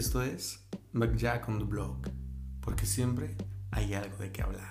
Esto es McJack on the Blog, porque siempre hay algo de qué hablar.